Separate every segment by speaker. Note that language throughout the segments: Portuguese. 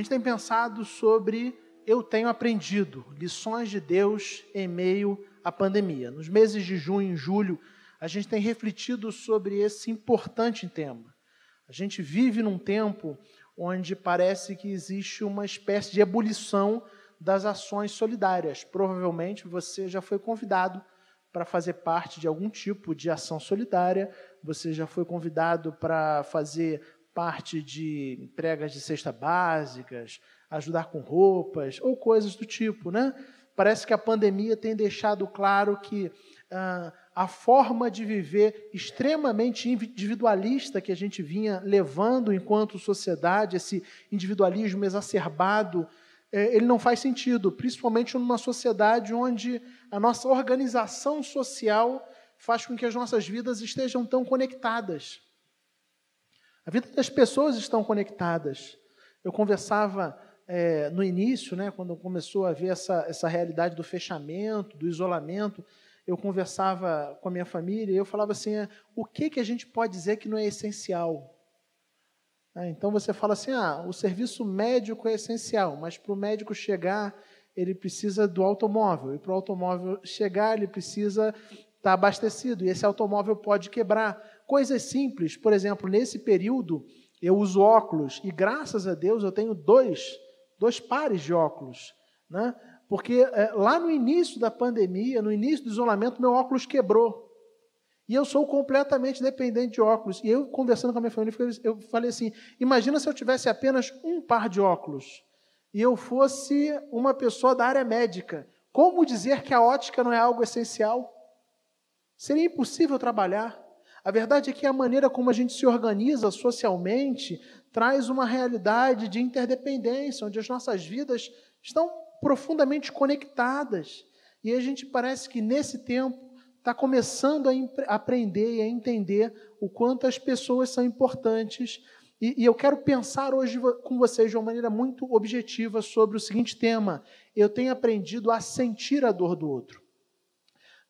Speaker 1: Gente tem pensado sobre eu tenho aprendido lições de Deus em meio à pandemia. Nos meses de junho e julho, a gente tem refletido sobre esse importante tema. A gente vive num tempo onde parece que existe uma espécie de ebulição das ações solidárias. Provavelmente você já foi convidado para fazer parte de algum tipo de ação solidária, você já foi convidado para fazer parte de entregas de cesta básicas, ajudar com roupas ou coisas do tipo, né? Parece que a pandemia tem deixado claro que ah, a forma de viver extremamente individualista que a gente vinha levando enquanto sociedade, esse individualismo exacerbado, eh, ele não faz sentido, principalmente numa sociedade onde a nossa organização social faz com que as nossas vidas estejam tão conectadas. A vida das pessoas estão conectadas. Eu conversava é, no início, né, quando começou a ver essa, essa realidade do fechamento, do isolamento, eu conversava com a minha família e eu falava assim: é, o que, que a gente pode dizer que não é essencial? Ah, então você fala assim: ah, o serviço médico é essencial, mas para o médico chegar, ele precisa do automóvel, e para o automóvel chegar, ele precisa estar abastecido, e esse automóvel pode quebrar. Coisas simples, por exemplo, nesse período eu uso óculos e graças a Deus eu tenho dois, dois pares de óculos, né? Porque é, lá no início da pandemia, no início do isolamento, meu óculos quebrou. E eu sou completamente dependente de óculos. E eu, conversando com a minha família, eu falei assim: imagina se eu tivesse apenas um par de óculos e eu fosse uma pessoa da área médica. Como dizer que a ótica não é algo essencial? Seria impossível trabalhar. A verdade é que a maneira como a gente se organiza socialmente traz uma realidade de interdependência, onde as nossas vidas estão profundamente conectadas. E a gente parece que nesse tempo está começando a aprender e a entender o quanto as pessoas são importantes. E, e eu quero pensar hoje com vocês de uma maneira muito objetiva sobre o seguinte tema: eu tenho aprendido a sentir a dor do outro.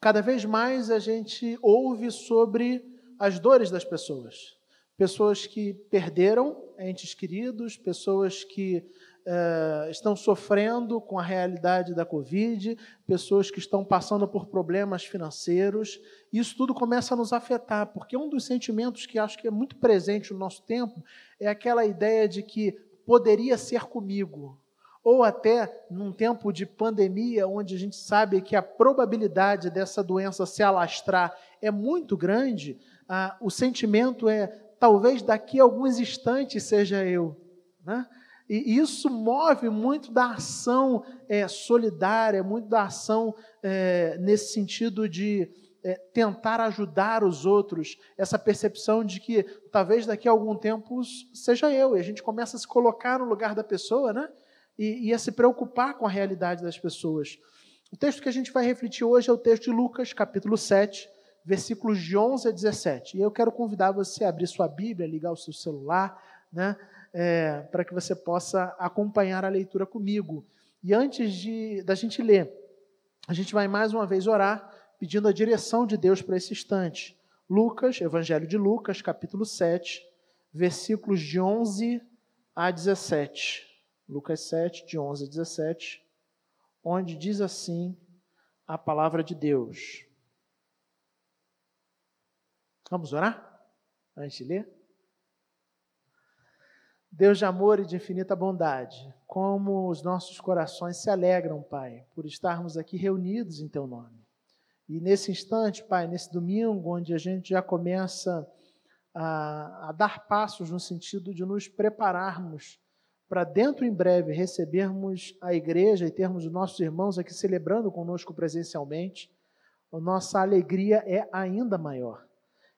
Speaker 1: Cada vez mais a gente ouve sobre as dores das pessoas. Pessoas que perderam entes queridos, pessoas que uh, estão sofrendo com a realidade da Covid, pessoas que estão passando por problemas financeiros. Isso tudo começa a nos afetar, porque um dos sentimentos que acho que é muito presente no nosso tempo é aquela ideia de que poderia ser comigo. Ou até num tempo de pandemia, onde a gente sabe que a probabilidade dessa doença se alastrar é muito grande, ah, o sentimento é talvez daqui a alguns instantes seja eu. Né? E isso move muito da ação é, solidária, muito da ação é, nesse sentido de é, tentar ajudar os outros, essa percepção de que talvez daqui a algum tempo seja eu, e a gente começa a se colocar no lugar da pessoa, né? E, e a se preocupar com a realidade das pessoas. O texto que a gente vai refletir hoje é o texto de Lucas, capítulo 7, versículos de 11 a 17. E eu quero convidar você a abrir sua Bíblia, ligar o seu celular, né, é, para que você possa acompanhar a leitura comigo. E antes de, da gente ler, a gente vai mais uma vez orar, pedindo a direção de Deus para esse instante. Lucas, Evangelho de Lucas, capítulo 7, versículos de 11 a 17. Lucas 7, de 11 a 17, onde diz assim a palavra de Deus. Vamos orar? Antes de ler? Deus de amor e de infinita bondade, como os nossos corações se alegram, Pai, por estarmos aqui reunidos em Teu nome. E nesse instante, Pai, nesse domingo, onde a gente já começa a, a dar passos no sentido de nos prepararmos para dentro em breve recebermos a igreja e termos os nossos irmãos aqui celebrando conosco presencialmente, a nossa alegria é ainda maior.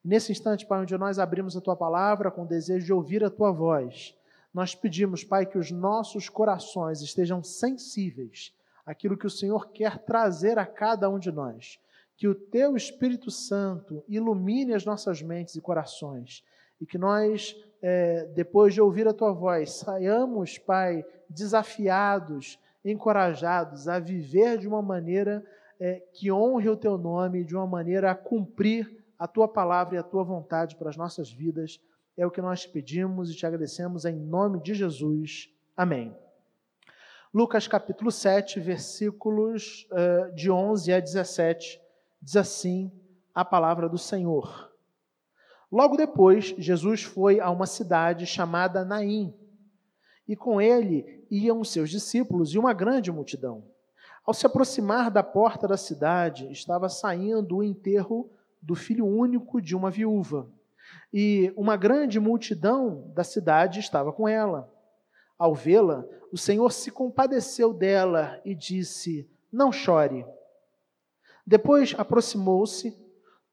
Speaker 1: Nesse instante, Pai, onde nós abrimos a tua palavra com o desejo de ouvir a tua voz, nós pedimos, Pai, que os nossos corações estejam sensíveis àquilo que o Senhor quer trazer a cada um de nós. Que o teu Espírito Santo ilumine as nossas mentes e corações e que nós, é, depois de ouvir a tua voz, saiamos, Pai, desafiados, encorajados a viver de uma maneira é, que honre o teu nome, de uma maneira a cumprir a tua palavra e a tua vontade para as nossas vidas. É o que nós te pedimos e te agradecemos em nome de Jesus. Amém. Lucas capítulo 7, versículos uh, de 11 a 17, diz assim a palavra do Senhor. Logo depois, Jesus foi a uma cidade chamada Naim, e com ele iam seus discípulos e uma grande multidão. Ao se aproximar da porta da cidade, estava saindo o enterro do filho único de uma viúva, e uma grande multidão da cidade estava com ela. Ao vê-la, o Senhor se compadeceu dela e disse: Não chore. Depois aproximou-se,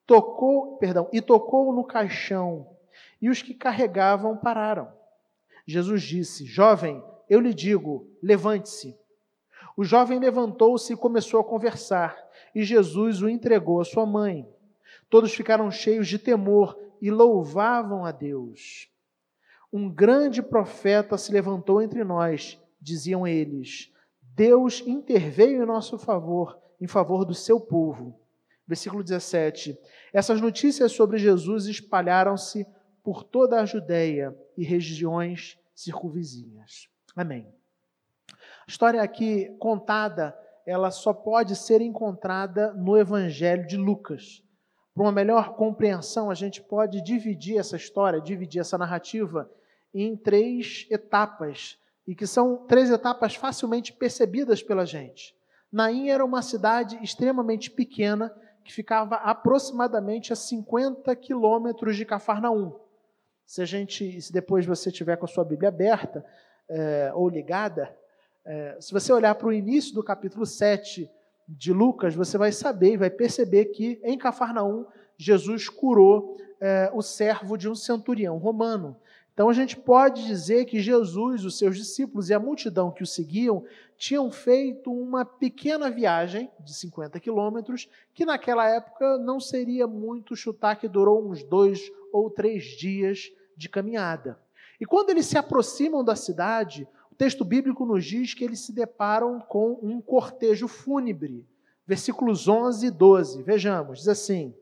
Speaker 1: tocou, perdão, e tocou no caixão, e os que carregavam pararam. Jesus disse: Jovem, eu lhe digo, levante-se. O jovem levantou-se e começou a conversar, e Jesus o entregou à sua mãe. Todos ficaram cheios de temor e louvavam a Deus. Um grande profeta se levantou entre nós, diziam eles. Deus interveio em nosso favor, em favor do seu povo. Versículo 17. Essas notícias sobre Jesus espalharam-se por toda a Judéia e regiões circunvizinhas. Amém. A história aqui contada, ela só pode ser encontrada no Evangelho de Lucas. Para uma melhor compreensão, a gente pode dividir essa história, dividir essa narrativa em três etapas, e que são três etapas facilmente percebidas pela gente. Naim era uma cidade extremamente pequena, que ficava aproximadamente a 50 quilômetros de Cafarnaum. Se a gente, se depois você tiver com a sua Bíblia aberta é, ou ligada, é, se você olhar para o início do capítulo 7 de Lucas, você vai saber e vai perceber que em Cafarnaum, Jesus curou é, o servo de um centurião romano. Então a gente pode dizer que Jesus, os seus discípulos e a multidão que o seguiam tinham feito uma pequena viagem de 50 quilômetros, que naquela época não seria muito chutar, que durou uns dois ou três dias de caminhada. E quando eles se aproximam da cidade, texto bíblico nos diz que eles se deparam com um cortejo fúnebre. Versículos 11 e 12. Vejamos, diz assim: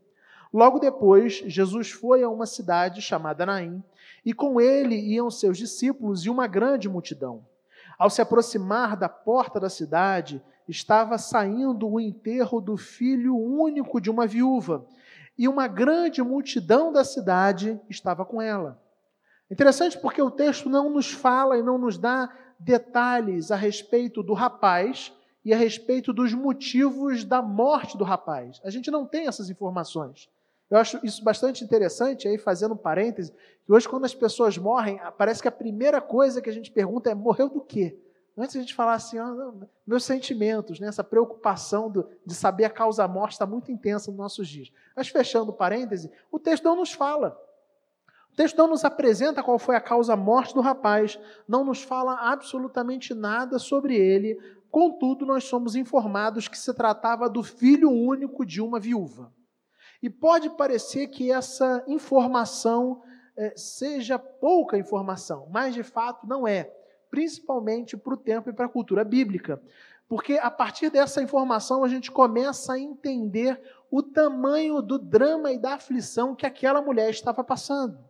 Speaker 1: Logo depois, Jesus foi a uma cidade chamada Naim, e com ele iam seus discípulos e uma grande multidão. Ao se aproximar da porta da cidade, estava saindo o enterro do filho único de uma viúva, e uma grande multidão da cidade estava com ela. Interessante porque o texto não nos fala e não nos dá detalhes a respeito do rapaz e a respeito dos motivos da morte do rapaz. A gente não tem essas informações. Eu acho isso bastante interessante, aí fazendo um parêntese, que hoje quando as pessoas morrem, parece que a primeira coisa que a gente pergunta é morreu do quê? Antes a gente falar assim, ah, não, meus sentimentos, né, essa preocupação do, de saber a causa da morte está muito intensa nos nossos dias. Mas fechando parêntese, o texto não nos fala texto não nos apresenta qual foi a causa morte do rapaz, não nos fala absolutamente nada sobre ele, contudo, nós somos informados que se tratava do filho único de uma viúva. E pode parecer que essa informação é, seja pouca informação, mas de fato não é, principalmente para o tempo e para a cultura bíblica. Porque a partir dessa informação a gente começa a entender o tamanho do drama e da aflição que aquela mulher estava passando.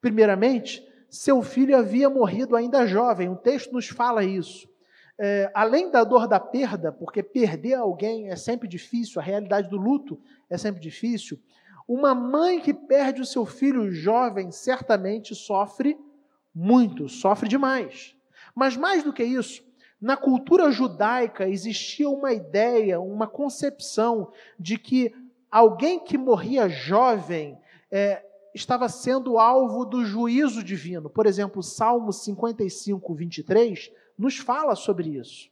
Speaker 1: Primeiramente, seu filho havia morrido ainda jovem, o texto nos fala isso. É, além da dor da perda, porque perder alguém é sempre difícil, a realidade do luto é sempre difícil, uma mãe que perde o seu filho jovem certamente sofre muito, sofre demais. Mas mais do que isso, na cultura judaica existia uma ideia, uma concepção de que alguém que morria jovem é, estava sendo alvo do juízo divino. Por exemplo, Salmo 55, 23 nos fala sobre isso.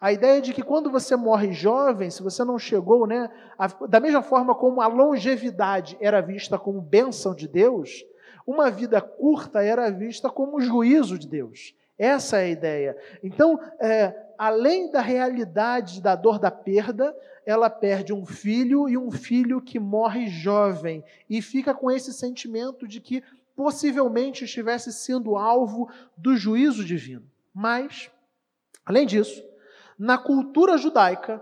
Speaker 1: A ideia de que quando você morre jovem, se você não chegou, né, a, da mesma forma como a longevidade era vista como bênção de Deus, uma vida curta era vista como juízo de Deus. Essa é a ideia. Então, é, além da realidade da dor da perda, ela perde um filho e um filho que morre jovem e fica com esse sentimento de que possivelmente estivesse sendo alvo do juízo divino. Mas, além disso, na cultura judaica,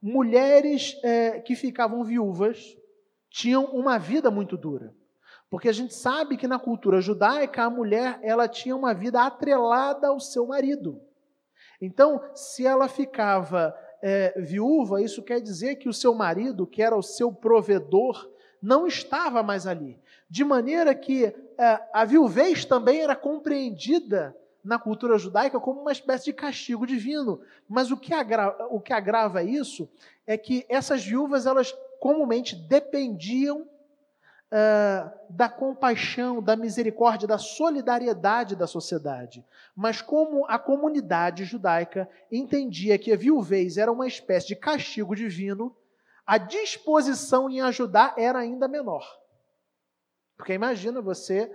Speaker 1: mulheres é, que ficavam viúvas tinham uma vida muito dura. Porque a gente sabe que na cultura judaica a mulher ela tinha uma vida atrelada ao seu marido. Então, se ela ficava é, viúva, isso quer dizer que o seu marido, que era o seu provedor, não estava mais ali. De maneira que é, a viuvez também era compreendida na cultura judaica como uma espécie de castigo divino. Mas o que, agrava, o que agrava isso é que essas viúvas, elas comumente dependiam uh, da compaixão, da misericórdia, da solidariedade da sociedade. Mas como a comunidade judaica entendia que a viuvez era uma espécie de castigo divino, a disposição em ajudar era ainda menor. Porque imagina você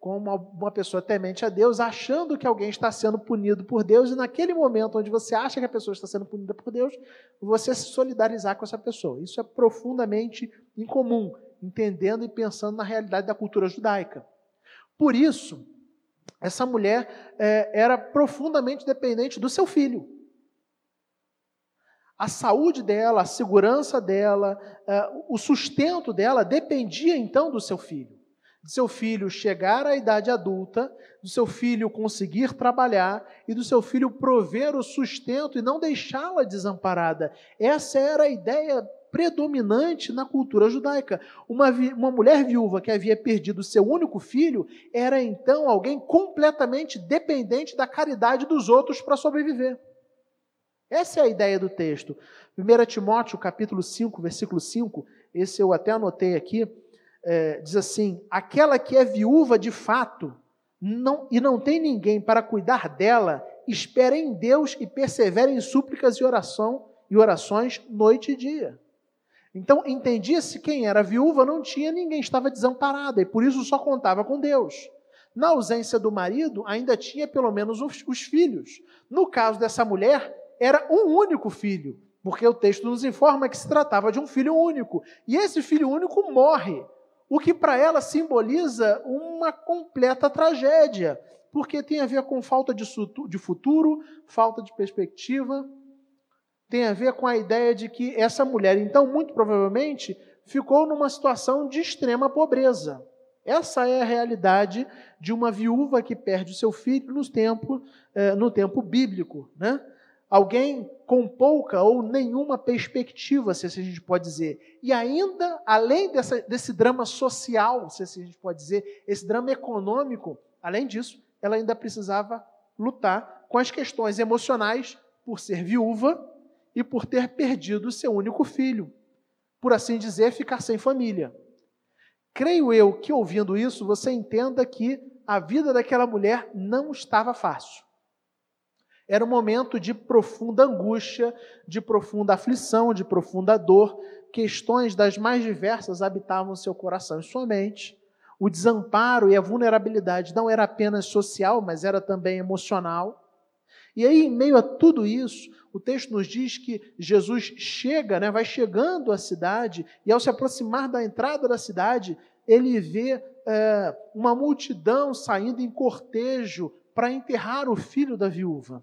Speaker 1: como uma pessoa temente a Deus, achando que alguém está sendo punido por Deus, e naquele momento onde você acha que a pessoa está sendo punida por Deus, você se solidarizar com essa pessoa. Isso é profundamente incomum, entendendo e pensando na realidade da cultura judaica. Por isso, essa mulher é, era profundamente dependente do seu filho. A saúde dela, a segurança dela, é, o sustento dela dependia então do seu filho do seu filho chegar à idade adulta, do seu filho conseguir trabalhar e do seu filho prover o sustento e não deixá-la desamparada. Essa era a ideia predominante na cultura judaica. Uma, uma mulher viúva que havia perdido seu único filho era então alguém completamente dependente da caridade dos outros para sobreviver. Essa é a ideia do texto. 1 Timóteo, capítulo 5, versículo 5, esse eu até anotei aqui é, diz assim: aquela que é viúva de fato não, e não tem ninguém para cuidar dela, espera em Deus e persevera em súplicas e oração e orações noite e dia. Então entendia-se quem era viúva não tinha ninguém, estava desamparada e por isso só contava com Deus. Na ausência do marido, ainda tinha pelo menos os, os filhos. No caso dessa mulher, era um único filho, porque o texto nos informa que se tratava de um filho único. E esse filho único morre o que para ela simboliza uma completa tragédia, porque tem a ver com falta de futuro, falta de perspectiva, tem a ver com a ideia de que essa mulher, então, muito provavelmente, ficou numa situação de extrema pobreza. Essa é a realidade de uma viúva que perde o seu filho no tempo, eh, no tempo bíblico. Né? alguém com pouca ou nenhuma perspectiva, se assim a gente pode dizer. E ainda, além dessa, desse drama social, se assim a gente pode dizer, esse drama econômico, além disso, ela ainda precisava lutar com as questões emocionais por ser viúva e por ter perdido seu único filho. Por assim dizer, ficar sem família. Creio eu que ouvindo isso, você entenda que a vida daquela mulher não estava fácil. Era um momento de profunda angústia, de profunda aflição, de profunda dor. Questões das mais diversas habitavam seu coração e sua mente. O desamparo e a vulnerabilidade não era apenas social, mas era também emocional. E aí, em meio a tudo isso, o texto nos diz que Jesus chega, né, vai chegando à cidade, e ao se aproximar da entrada da cidade, ele vê é, uma multidão saindo em cortejo para enterrar o filho da viúva.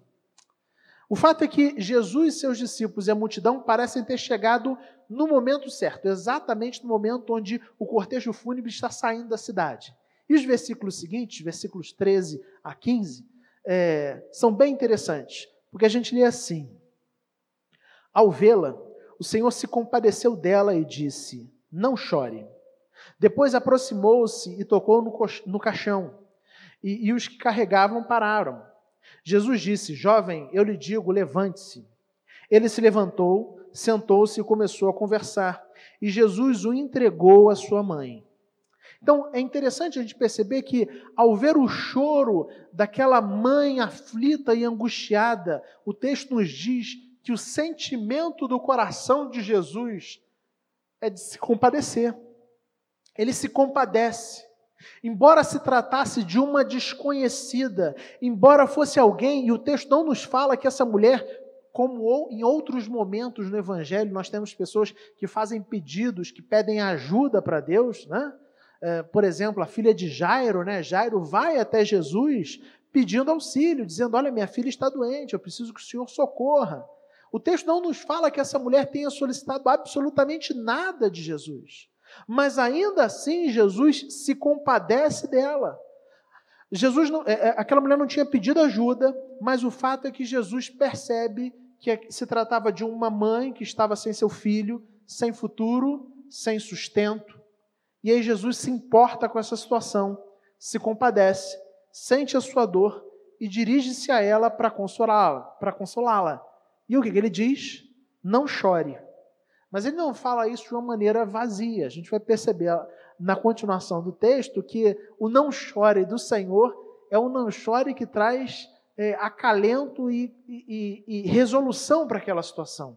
Speaker 1: O fato é que Jesus e seus discípulos e a multidão parecem ter chegado no momento certo, exatamente no momento onde o cortejo fúnebre está saindo da cidade. E os versículos seguintes, versículos 13 a 15, é, são bem interessantes, porque a gente lê assim: Ao vê-la, o Senhor se compadeceu dela e disse: Não chore. Depois aproximou-se e tocou no, no caixão, e, e os que carregavam pararam. Jesus disse: Jovem, eu lhe digo, levante-se. Ele se levantou, sentou-se e começou a conversar. E Jesus o entregou à sua mãe. Então é interessante a gente perceber que, ao ver o choro daquela mãe aflita e angustiada, o texto nos diz que o sentimento do coração de Jesus é de se compadecer. Ele se compadece. Embora se tratasse de uma desconhecida, embora fosse alguém, e o texto não nos fala que essa mulher, como em outros momentos no Evangelho, nós temos pessoas que fazem pedidos, que pedem ajuda para Deus, né? É, por exemplo, a filha de Jairo, né? Jairo vai até Jesus pedindo auxílio, dizendo: Olha, minha filha está doente, eu preciso que o Senhor socorra. O texto não nos fala que essa mulher tenha solicitado absolutamente nada de Jesus. Mas ainda assim, Jesus se compadece dela. Jesus não, é, é, aquela mulher não tinha pedido ajuda, mas o fato é que Jesus percebe que é, se tratava de uma mãe que estava sem seu filho, sem futuro, sem sustento. E aí Jesus se importa com essa situação, se compadece, sente a sua dor e dirige-se a ela para consolá-la, para consolá-la. E o que, ele diz? Não chore. Mas ele não fala isso de uma maneira vazia. A gente vai perceber na continuação do texto que o não chore do Senhor é um não chore que traz é, acalento e, e, e resolução para aquela situação.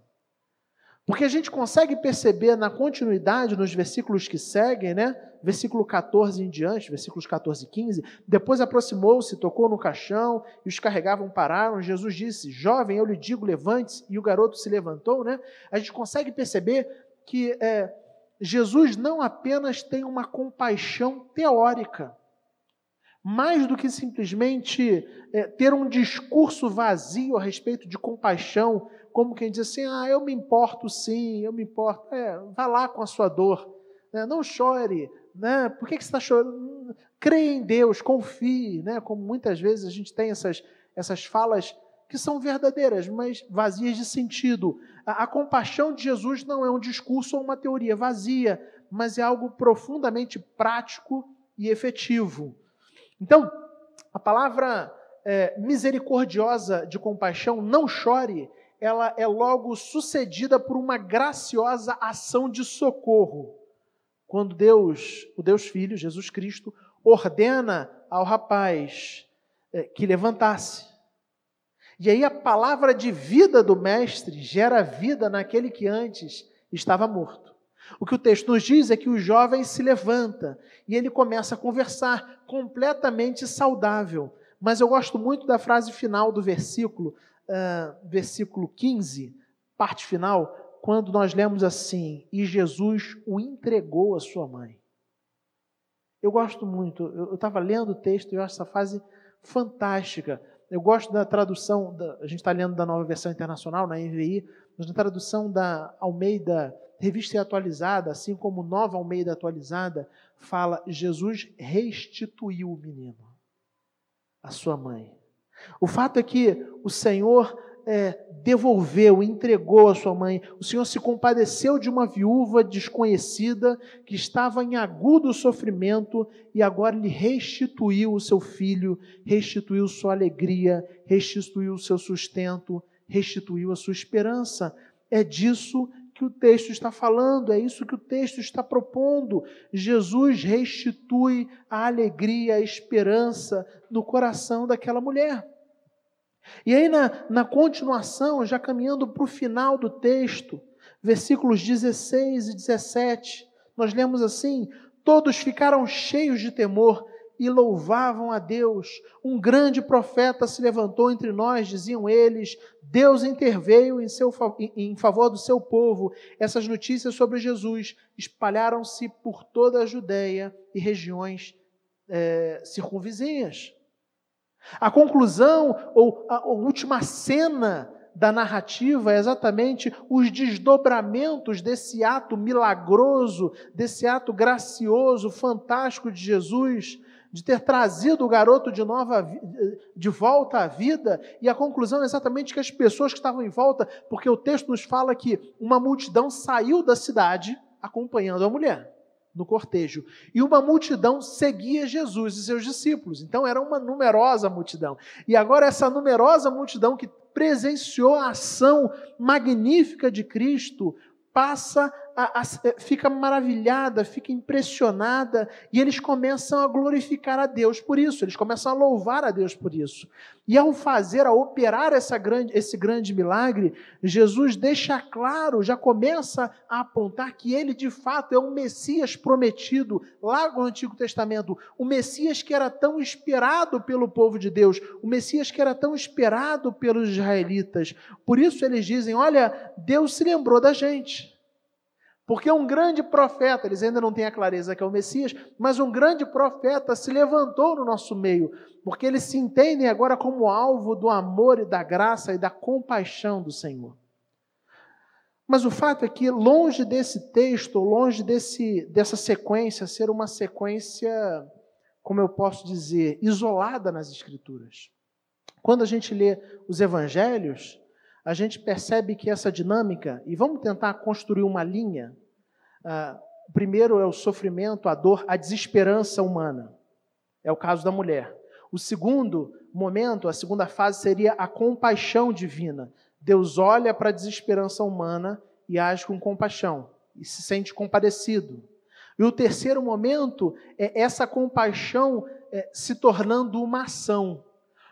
Speaker 1: Porque a gente consegue perceber na continuidade, nos versículos que seguem, né? Versículo 14 em diante, versículos 14 e 15. Depois aproximou-se, tocou no caixão, e os carregavam pararam. Jesus disse: Jovem, eu lhe digo, levante-se. E o garoto se levantou, né? A gente consegue perceber que é, Jesus não apenas tem uma compaixão teórica, mais do que simplesmente é, ter um discurso vazio a respeito de compaixão, como quem diz assim: ah, eu me importo sim, eu me importo. É, vá lá com a sua dor, né? não chore. Né? Por que, que você está chorando? Creia em Deus, confie. Né? Como muitas vezes a gente tem essas, essas falas que são verdadeiras, mas vazias de sentido. A, a compaixão de Jesus não é um discurso ou uma teoria vazia, mas é algo profundamente prático e efetivo. Então, a palavra é, misericordiosa de compaixão, não chore, ela é logo sucedida por uma graciosa ação de socorro. Quando Deus, o Deus Filho, Jesus Cristo, ordena ao rapaz é, que levantasse. E aí a palavra de vida do mestre gera vida naquele que antes estava morto. O que o texto nos diz é que o jovem se levanta e ele começa a conversar completamente saudável. Mas eu gosto muito da frase final do versículo, uh, versículo 15, parte final, quando nós lemos assim: E Jesus o entregou à sua mãe. Eu gosto muito, eu estava lendo o texto e eu acho essa frase fantástica. Eu gosto da tradução, da, a gente está lendo da nova versão internacional, na NVI, mas na tradução da Almeida, revista atualizada, assim como nova Almeida atualizada, fala: Jesus restituiu o menino, a sua mãe. O fato é que o Senhor é, devolveu, entregou a sua mãe. O Senhor se compadeceu de uma viúva desconhecida que estava em agudo sofrimento e agora lhe restituiu o seu filho, restituiu sua alegria, restituiu o seu sustento, restituiu a sua esperança. É disso que o texto está falando, é isso que o texto está propondo. Jesus restitui a alegria, a esperança no coração daquela mulher. E aí, na, na continuação, já caminhando para o final do texto, versículos 16 e 17, nós lemos assim: Todos ficaram cheios de temor e louvavam a Deus. Um grande profeta se levantou entre nós, diziam eles. Deus interveio em, seu, em favor do seu povo. Essas notícias sobre Jesus espalharam-se por toda a Judéia e regiões é, circunvizinhas. A conclusão ou a última cena da narrativa é exatamente os desdobramentos desse ato milagroso, desse ato gracioso, fantástico de Jesus, de ter trazido o garoto de, nova, de volta à vida, e a conclusão é exatamente que as pessoas que estavam em volta, porque o texto nos fala que uma multidão saiu da cidade acompanhando a mulher no cortejo. E uma multidão seguia Jesus e seus discípulos. Então era uma numerosa multidão. E agora essa numerosa multidão que presenciou a ação magnífica de Cristo passa a, a, fica maravilhada, fica impressionada, e eles começam a glorificar a Deus por isso, eles começam a louvar a Deus por isso. E ao fazer, a operar essa grande, esse grande milagre, Jesus deixa claro, já começa a apontar que ele de fato é um Messias prometido lá no Antigo Testamento, o Messias que era tão esperado pelo povo de Deus, o Messias que era tão esperado pelos israelitas. Por isso eles dizem: olha, Deus se lembrou da gente. Porque um grande profeta, eles ainda não têm a clareza que é o Messias, mas um grande profeta se levantou no nosso meio, porque eles se entendem agora como alvo do amor e da graça e da compaixão do Senhor. Mas o fato é que, longe desse texto, longe desse, dessa sequência ser uma sequência, como eu posso dizer, isolada nas Escrituras. Quando a gente lê os evangelhos, a gente percebe que essa dinâmica, e vamos tentar construir uma linha. Ah, primeiro é o sofrimento, a dor, a desesperança humana. É o caso da mulher. O segundo momento, a segunda fase, seria a compaixão divina. Deus olha para a desesperança humana e age com compaixão e se sente compadecido. E o terceiro momento é essa compaixão é, se tornando uma ação.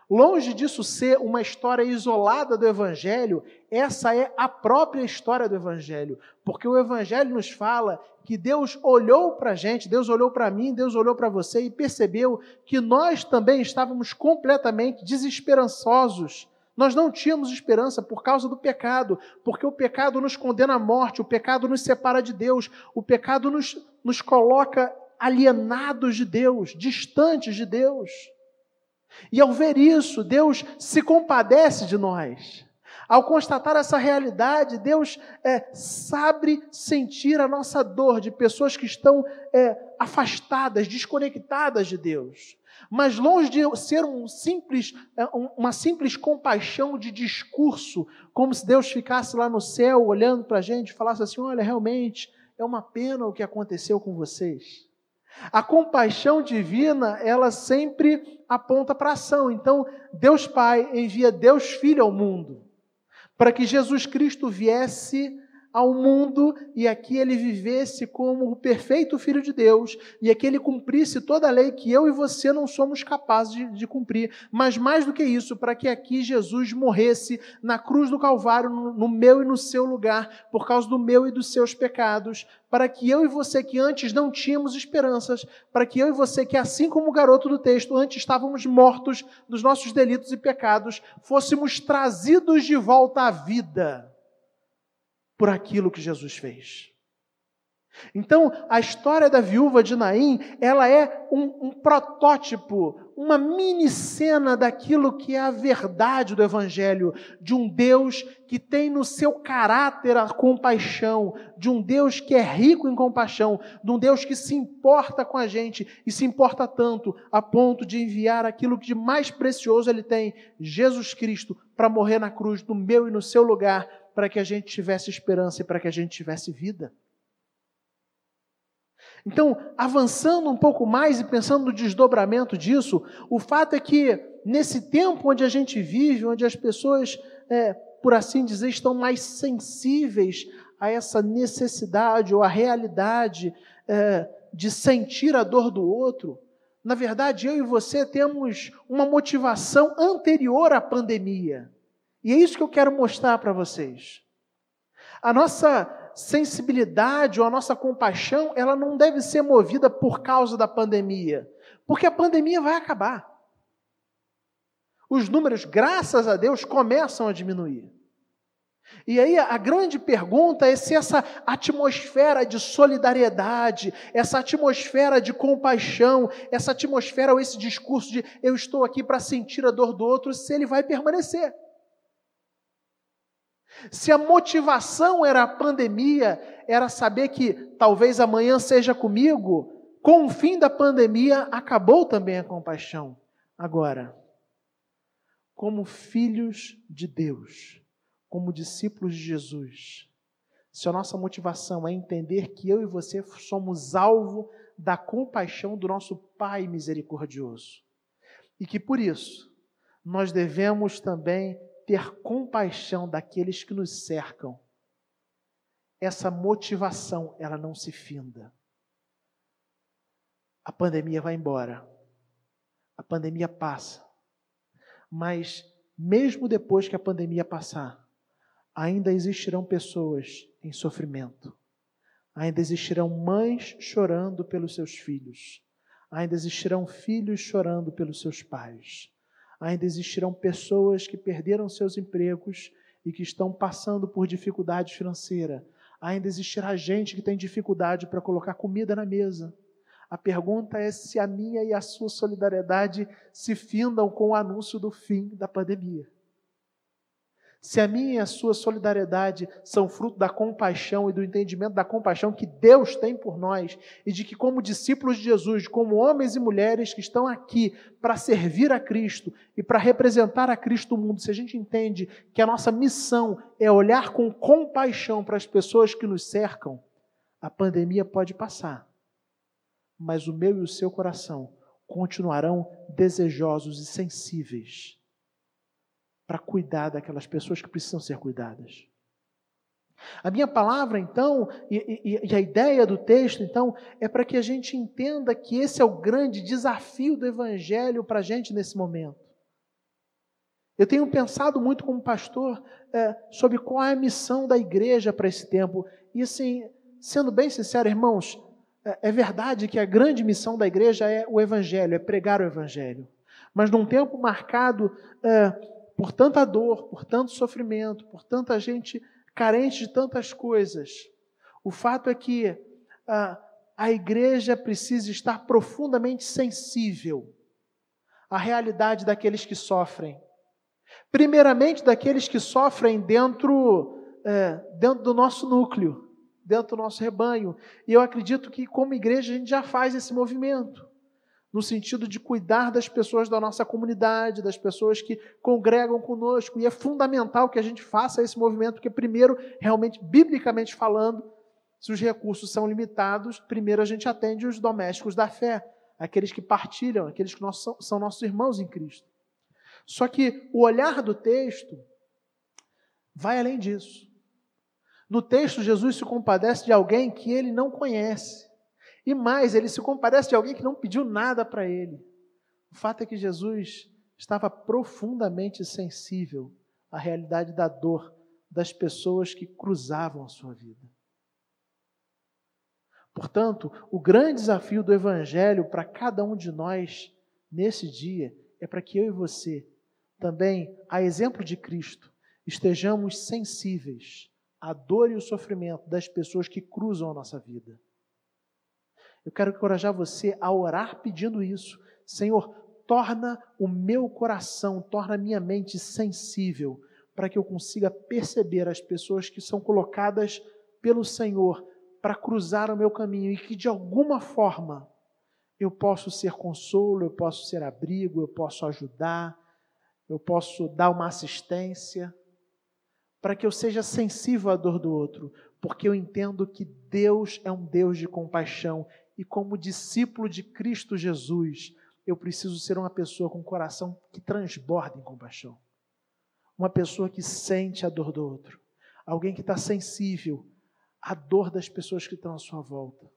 Speaker 1: Longe disso ser uma história isolada do Evangelho, essa é a própria história do Evangelho. Porque o Evangelho nos fala que Deus olhou para a gente, Deus olhou para mim, Deus olhou para você e percebeu que nós também estávamos completamente desesperançosos. Nós não tínhamos esperança por causa do pecado, porque o pecado nos condena à morte, o pecado nos separa de Deus, o pecado nos, nos coloca alienados de Deus, distantes de Deus. E ao ver isso, Deus se compadece de nós. Ao constatar essa realidade, Deus é, sabe sentir a nossa dor de pessoas que estão é, afastadas, desconectadas de Deus. Mas longe de ser um simples, é, uma simples compaixão de discurso, como se Deus ficasse lá no céu olhando para a gente e falasse assim: olha, realmente é uma pena o que aconteceu com vocês. A compaixão divina, ela sempre aponta para ação. Então, Deus Pai envia Deus Filho ao mundo, para que Jesus Cristo viesse ao mundo e aqui ele vivesse como o perfeito Filho de Deus e aqui ele cumprisse toda a lei que eu e você não somos capazes de, de cumprir. Mas mais do que isso, para que aqui Jesus morresse na cruz do Calvário, no, no meu e no seu lugar, por causa do meu e dos seus pecados, para que eu e você que antes não tínhamos esperanças, para que eu e você que assim como o garoto do texto antes estávamos mortos dos nossos delitos e pecados, fôssemos trazidos de volta à vida por aquilo que Jesus fez. Então, a história da viúva de Naim, ela é um, um, protótipo, uma mini cena daquilo que é a verdade do Evangelho, de um Deus que tem no seu caráter a compaixão, de um Deus que é rico em compaixão, de um Deus que se importa com a gente e se importa tanto a ponto de enviar aquilo que de mais precioso ele tem, Jesus Cristo, para morrer na cruz no meu e no seu lugar, para que a gente tivesse esperança e para que a gente tivesse vida. Então, avançando um pouco mais e pensando no desdobramento disso, o fato é que nesse tempo onde a gente vive, onde as pessoas, é, por assim dizer, estão mais sensíveis a essa necessidade ou a realidade é, de sentir a dor do outro, na verdade, eu e você temos uma motivação anterior à pandemia. E é isso que eu quero mostrar para vocês. A nossa sensibilidade ou a nossa compaixão, ela não deve ser movida por causa da pandemia, porque a pandemia vai acabar. Os números, graças a Deus, começam a diminuir. E aí a grande pergunta é se essa atmosfera de solidariedade, essa atmosfera de compaixão, essa atmosfera ou esse discurso de eu estou aqui para sentir a dor do outro, se ele vai permanecer. Se a motivação era a pandemia, era saber que talvez amanhã seja comigo, com o fim da pandemia acabou também a compaixão. Agora, como filhos de Deus, como discípulos de Jesus, se a nossa motivação é entender que eu e você somos alvo da compaixão do nosso Pai misericordioso, e que por isso nós devemos também ter compaixão daqueles que nos cercam, essa motivação, ela não se finda. A pandemia vai embora. A pandemia passa. Mas mesmo depois que a pandemia passar, ainda existirão pessoas em sofrimento. Ainda existirão mães chorando pelos seus filhos. Ainda existirão filhos chorando pelos seus pais ainda existirão pessoas que perderam seus empregos e que estão passando por dificuldade financeira. Ainda existirá gente que tem dificuldade para colocar comida na mesa. A pergunta é se a minha e a sua solidariedade se findam com o anúncio do fim da pandemia. Se a minha e a sua solidariedade são fruto da compaixão e do entendimento da compaixão que Deus tem por nós, e de que, como discípulos de Jesus, como homens e mulheres que estão aqui para servir a Cristo e para representar a Cristo no mundo, se a gente entende que a nossa missão é olhar com compaixão para as pessoas que nos cercam, a pandemia pode passar, mas o meu e o seu coração continuarão desejosos e sensíveis para cuidar daquelas pessoas que precisam ser cuidadas. A minha palavra, então, e, e, e, a ideia do texto, então, é para que a gente entenda que esse é o grande desafio do Evangelho para a gente nesse momento. Eu tenho pensado muito como pastor é, sobre qual é a missão da igreja para esse tempo. E, assim, sendo bem sincero, irmãos, é, é verdade que a grande missão da igreja é o Evangelho, é pregar o Evangelho. Mas num tempo marcado. É, por tanta dor, por tanto sofrimento, por tanta gente carente de tantas coisas. O fato é que a, a igreja precisa estar profundamente sensível à realidade daqueles que sofrem. Primeiramente, daqueles que sofrem dentro, é, dentro do nosso núcleo, dentro do nosso rebanho. E eu acredito que, como igreja, a gente já faz esse movimento no sentido de cuidar das pessoas da nossa comunidade, das pessoas que congregam conosco. E é fundamental que a gente faça esse movimento, porque, primeiro, realmente, biblicamente falando, se os recursos são limitados, primeiro a gente atende os domésticos da fé, aqueles que partilham, aqueles que nós, são nossos irmãos em Cristo. Só que o olhar do texto vai além disso. No texto, Jesus se compadece de alguém que ele não conhece. E mais, ele se comparece de alguém que não pediu nada para ele. O fato é que Jesus estava profundamente sensível à realidade da dor das pessoas que cruzavam a sua vida. Portanto, o grande desafio do Evangelho para cada um de nós nesse dia é para que eu e você, também, a exemplo de Cristo, estejamos sensíveis à dor e ao sofrimento das pessoas que cruzam a nossa vida. Eu quero encorajar você a orar pedindo isso. Senhor, torna o meu coração, torna a minha mente sensível, para que eu consiga perceber as pessoas que são colocadas pelo Senhor para cruzar o meu caminho e que de alguma forma eu posso ser consolo, eu posso ser abrigo, eu posso ajudar, eu posso dar uma assistência, para que eu seja sensível à dor do outro, porque eu entendo que Deus é um Deus de compaixão e como discípulo de Cristo Jesus, eu preciso ser uma pessoa com coração que transborda em compaixão. Uma pessoa que sente a dor do outro. Alguém que está sensível à dor das pessoas que estão à sua volta.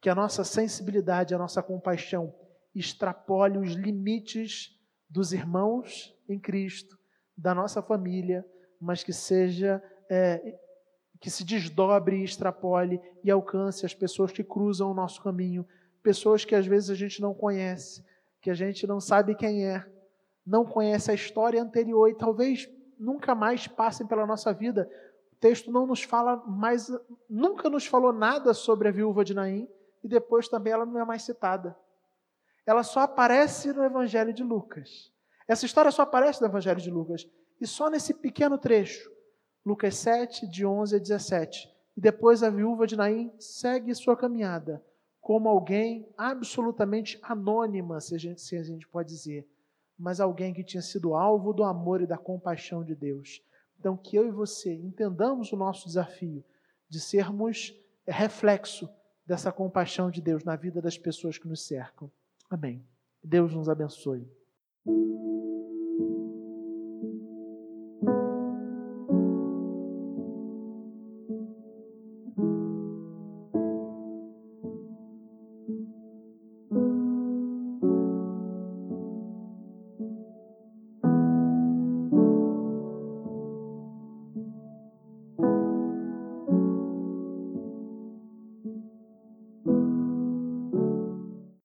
Speaker 1: Que a nossa sensibilidade, a nossa compaixão extrapole os limites dos irmãos em Cristo, da nossa família, mas que seja é, que se desdobre extrapole e alcance as pessoas que cruzam o nosso caminho, pessoas que às vezes a gente não conhece, que a gente não sabe quem é, não conhece a história anterior e talvez nunca mais passem pela nossa vida. O texto não nos fala mais, nunca nos falou nada sobre a viúva de Naim e depois também ela não é mais citada. Ela só aparece no Evangelho de Lucas. Essa história só aparece no Evangelho de Lucas. E só nesse pequeno trecho Lucas 7, de 11 a 17. E depois a viúva de Naim segue sua caminhada como alguém absolutamente anônima, se a gente, se a gente pode dizer, mas alguém que tinha sido alvo do amor e da compaixão de Deus. Então, que eu e você entendamos o nosso desafio de sermos reflexo dessa compaixão de Deus na vida das pessoas que nos cercam. Amém. Deus nos abençoe.